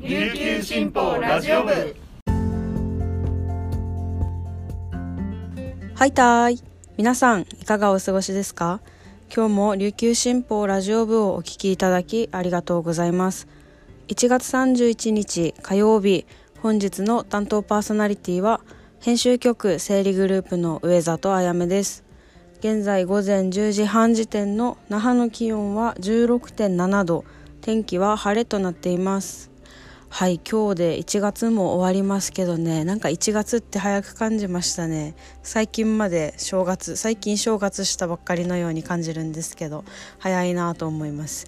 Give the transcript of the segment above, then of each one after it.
琉球新報ラジオ部。はいたーい。皆さんいかがお過ごしですか？今日も琉球新報ラジオ部をお聞きいただきありがとうございます。1月31日火曜日本日の担当パーソナリティは編集局整理グループの上里あやめです。現在午前10時半時点の那覇の気温は16.7度。天気は晴れとなっています。はい今日で1月も終わりますけどね。なんか1月って早く感じましたね。最近まで正月最近正月したばっかりのように感じるんですけど早いなと思います。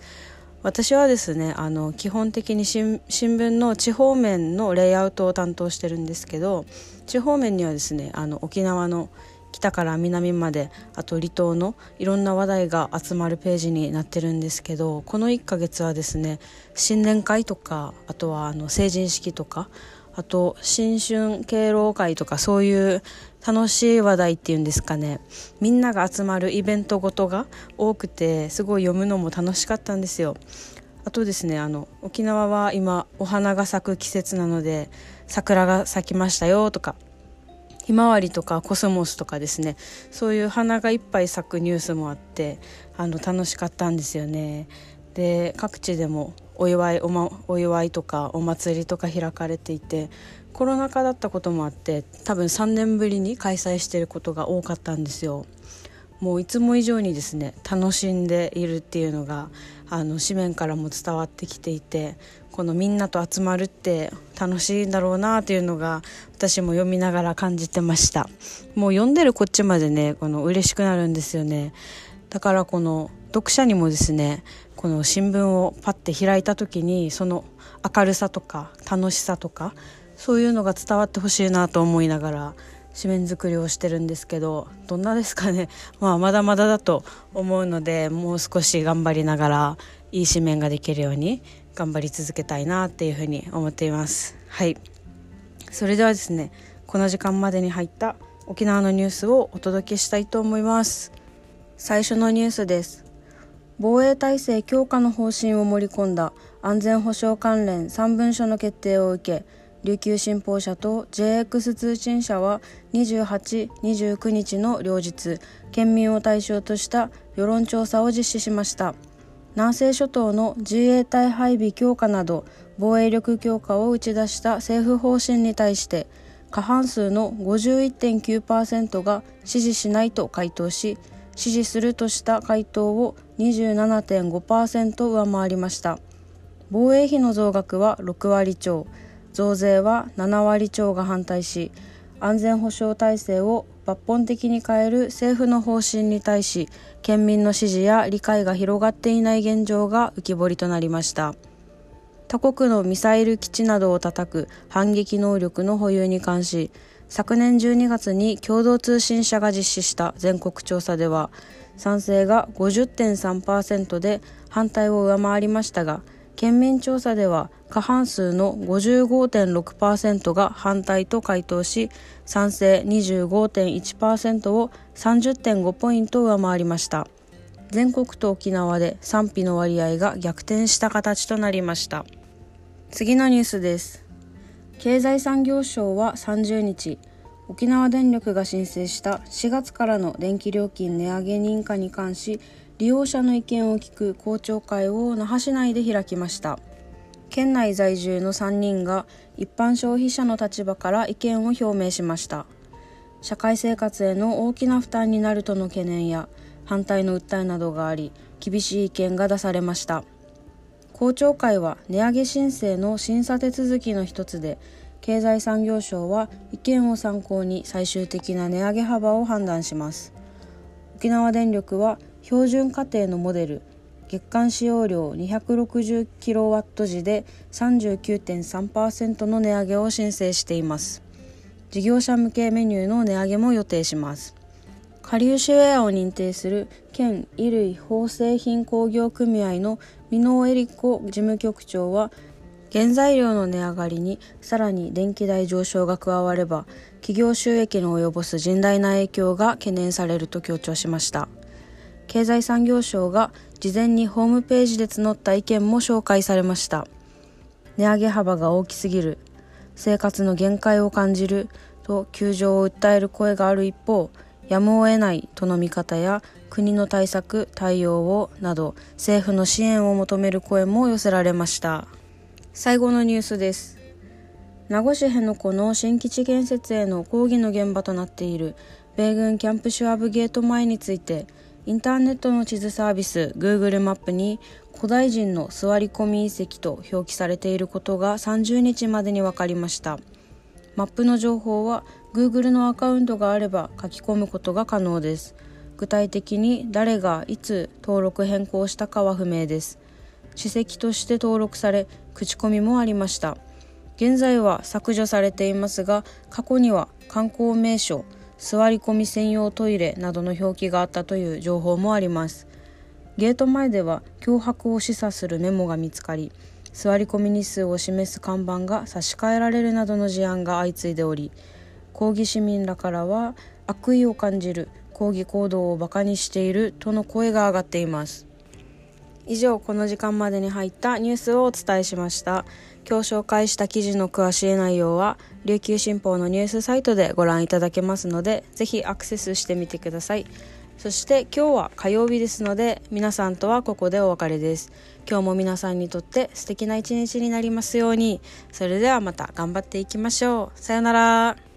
私はですねあの基本的に新聞の地方面のレイアウトを担当してるんですけど地方面にはですねあの沖縄の北から南まであと離島のいろんな話題が集まるページになってるんですけどこの1ヶ月はですね新年会とかあとはあの成人式とかあと新春敬老会とかそういう楽しい話題っていうんですかね。みんなが集まるイベントごとが多くてすごい読むのも楽しかったんですよ。あとですねあの沖縄は今お花が咲く季節なので桜が咲きましたよとかひまわりとかコスモスとかですねそういう花がいっぱい咲くニュースもあってあの楽しかったんですよね。で各地でもお祝いお,、ま、お祝いとかお祭りとか開かれていてコロナ禍だったこともあって多分3年ぶりに開催していることが多かったんですよ。もういつも以上にですね楽しんでいるっていうのがあの紙面からも伝わってきていてこのみんなと集まるって楽しいんだろうなっていうのが私も読みながら感じてました。もう読んでるこっちまでねこの嬉しくなるんですよね。だからこの読者にもですねこの新聞をパッて開いた時にその明るさとか楽しさとかそういうのが伝わってほしいなと思いながら紙面作りをしてるんですけどどんなですかね、まあ、まだまだだと思うのでもう少し頑張りながらいい紙面ができるように頑張り続けたいなっていうふうに思っています。はい。それではですねこの時間までに入った沖縄のニュースをお届けしたいと思います。最初のニュースです。防衛体制強化の方針を盛り込んだ安全保障関連3文書の決定を受け琉球新報社と JX 通信社は28、29日の両日県民を対象とした世論調査を実施しました。南西諸島の自衛隊配備強化など防衛力強化を打ち出した政府方針に対して過半数の51.9%が支持しないと回答し支持するとした回答を27.5%上回りました。防衛費の増額は6割超増税は7割超が反対し安全保障体制を抜本的に変える政府の方針に対し県民の支持や理解が広がっていない現状が浮き彫りとなりました。他国のミサイル基地などを叩く反撃能力の保有に関し昨年12月に共同通信社が実施した全国調査では賛成が50.3%で反対を上回りましたが県民調査では過半数の55.6%が反対と回答し賛成25.1%を30.5ポイント上回りました。全国と沖縄で賛否の割合が逆転した形となりました。次のニュースです。経済産業省は30日沖縄電力が申請した4月からの電気料金値上げ認可に関し利用者の意見を聞く公聴会を那覇市内で開きました。県内在住の3人が一般消費者の立場から意見を表明しました。社会生活への大きな負担になるとの懸念や反対の訴えなどがあり厳しい意見が出されました。公聴会は値上げ申請の審査手続きの一つで経済産業省は意見を参考に最終的な値上げ幅を判断します。沖縄電力は標準家庭のモデル月間使用量 260kW 時で39.3%の値上げを申請しています。事業者向けメニューの値上げも予定します。下流シェアを認定する県衣類縫製品工業組合の箕野恵里子事務局長は原材料の値上がりにさらに電気代上昇が加われば企業収益の及ぼす甚大な影響が懸念されると強調しました。経済産業省が事前にホームページで募った意見も紹介されました。値上げ幅が大きすぎる。生活の限界を感じると窮状を訴える声がある一方やむを得ないとの見方や国の対策対応をなど政府の支援を求める声も寄せられました。最後のニュースです。名護市辺野古の新基地建設への抗議の現場となっている米軍キャンプシュワブゲート前についてインターネットの地図サービス Google マップに古代人の座り込み遺跡と表記されていることが30日までに分かりました。マップの情報は Google のアカウントがあれば書き込むことが可能です。具体的に誰がいつ登録変更したかは不明です。史跡として登録され口コミもありました。現在は削除されていますが過去には観光名所座り込み専用トイレなどの表記があったという情報もあります。ゲート前では脅迫を示唆するメモが見つかり座り込み日数を示す看板が差し替えられるなどの事案が相次いでおり抗議市民らからは悪意を感じる抗議行動をバカにしているとの声が上がっています。以上この時間までに入ったニュースをお伝えしました。今日紹介した記事の詳しい内容は琉球新報のニュースサイトでご覧いただけますのでぜひアクセスしてみてください。そして今日は火曜日ですので皆さんとはここでお別れです。今日も皆さんにとって素敵な一日になりますように。それではまた頑張っていきましょう。さようなら。